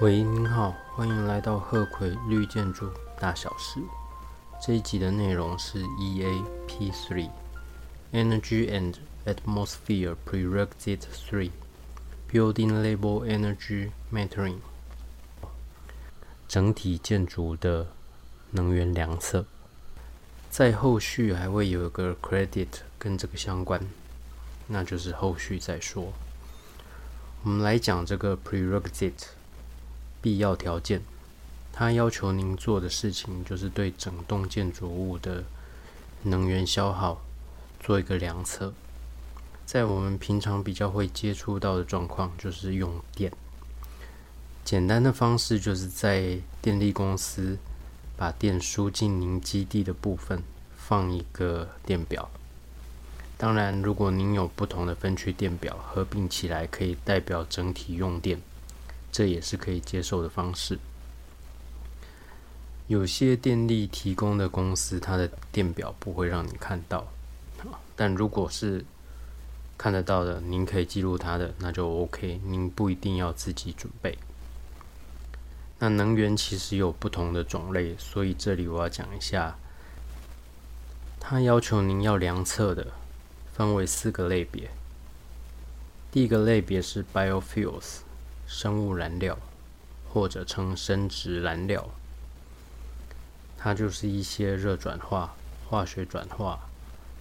喂，您好，欢迎来到鹤葵绿建筑大小事。这一集的内容是 EAP Three Energy and Atmosphere Prerequisite Three Building Label Energy Metering 整体建筑的能源量测。在后续还会有一个 credit 跟这个相关，那就是后续再说。我们来讲这个 prerequisite。必要条件，它要求您做的事情就是对整栋建筑物的能源消耗做一个量测。在我们平常比较会接触到的状况，就是用电。简单的方式就是在电力公司把电输进您基地的部分放一个电表。当然，如果您有不同的分区电表合并起来，可以代表整体用电。这也是可以接受的方式。有些电力提供的公司，它的电表不会让你看到，但如果是看得到的，您可以记录它的，那就 OK。您不一定要自己准备。那能源其实有不同的种类，所以这里我要讲一下，它要求您要量测的，分为四个类别。第一个类别是 biofuels。生物燃料，或者称生殖燃料，它就是一些热转化、化学转化、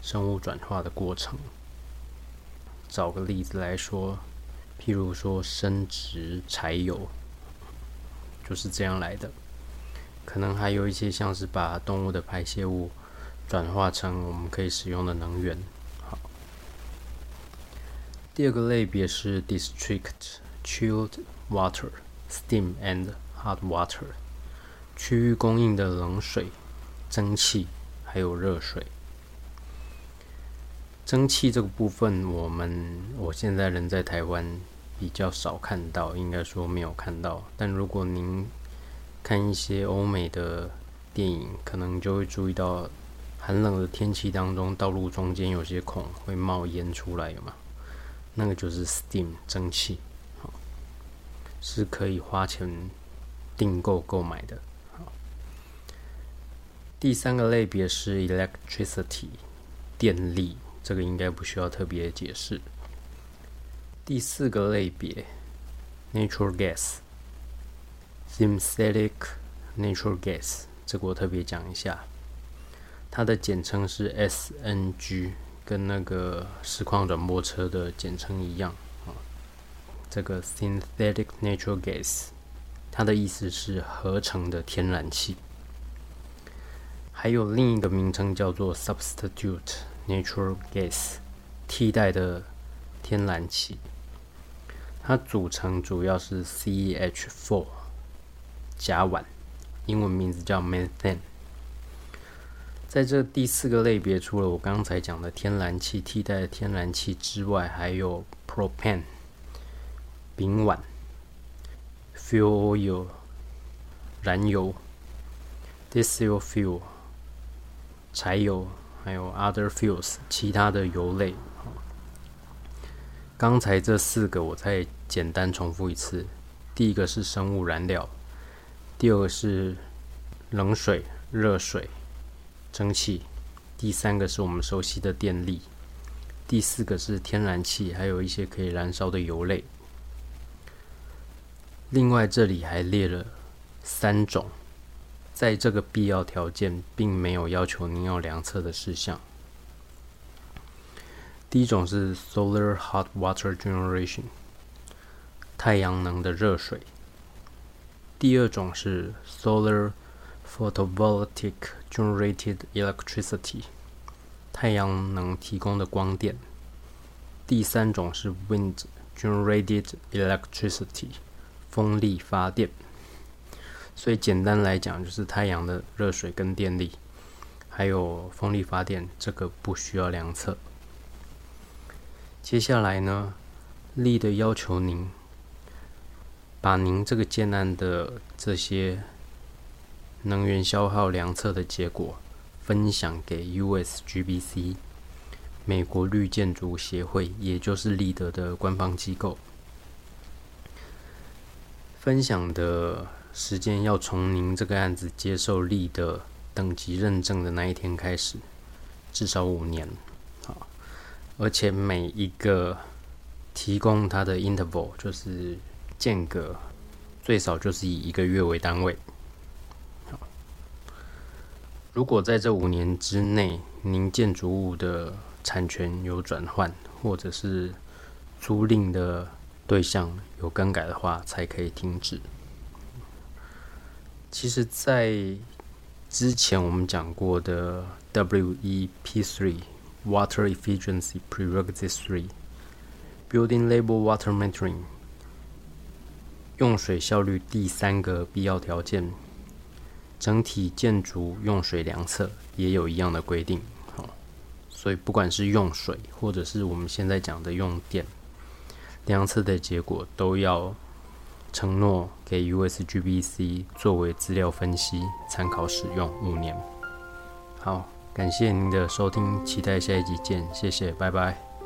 生物转化的过程。找个例子来说，譬如说生殖柴油，就是这样来的。可能还有一些像是把动物的排泄物转化成我们可以使用的能源。好，第二个类别是 district。Chilled water, steam and hot water，区域供应的冷水、蒸汽还有热水。蒸汽这个部分，我们我现在人在台湾比较少看到，应该说没有看到。但如果您看一些欧美的电影，可能就会注意到，寒冷的天气当中，道路中间有些孔会冒烟出来，有吗？那个就是 steam 蒸汽。是可以花钱订购购买的。好，第三个类别是 electricity 电力，这个应该不需要特别解释。第四个类别 natural gas synthetic natural gas，这个我特别讲一下，它的简称是 SNG，跟那个实况转播车的简称一样。这个 synthetic natural gas，它的意思是合成的天然气。还有另一个名称叫做 substitute natural gas，替代的天然气。它组成主要是 CH4 甲烷，英文名字叫 methane。在这第四个类别，除了我刚才讲的天然气替代的天然气之外，还有 propane。丙烷，fuel oil，燃油，diesel fuel，柴油，还有 other fuels，其他的油类。刚才这四个我再简单重复一次：第一个是生物燃料，第二个是冷水、热水、蒸汽，第三个是我们熟悉的电力，第四个是天然气，还有一些可以燃烧的油类。另外，这里还列了三种，在这个必要条件并没有要求您要量测的事项。第一种是 solar hot water generation，太阳能的热水；第二种是 solar photovoltaic generated electricity，太阳能提供的光电；第三种是 wind generated electricity。风力发电，所以简单来讲，就是太阳的热水跟电力，还有风力发电，这个不需要量测。接下来呢，力的要求您把您这个建案的这些能源消耗量测的结果分享给 USGBC 美国绿建筑协会，也就是立德的官方机构。分享的时间要从您这个案子接受力的等级认证的那一天开始，至少五年。好，而且每一个提供它的 interval 就是间隔，最少就是以一个月为单位。如果在这五年之内，您建筑物的产权有转换，或者是租赁的。对象有更改的话，才可以停止。其实，在之前我们讲过的 WEP three Water Efficiency Prerequisite three Building Label Water Metering 用水效率第三个必要条件，整体建筑用水量测也有一样的规定。所以不管是用水，或者是我们现在讲的用电。量测的结果都要承诺给 USGBC 作为资料分析参考使用五年。好，感谢您的收听，期待下一集见，谢谢，拜拜。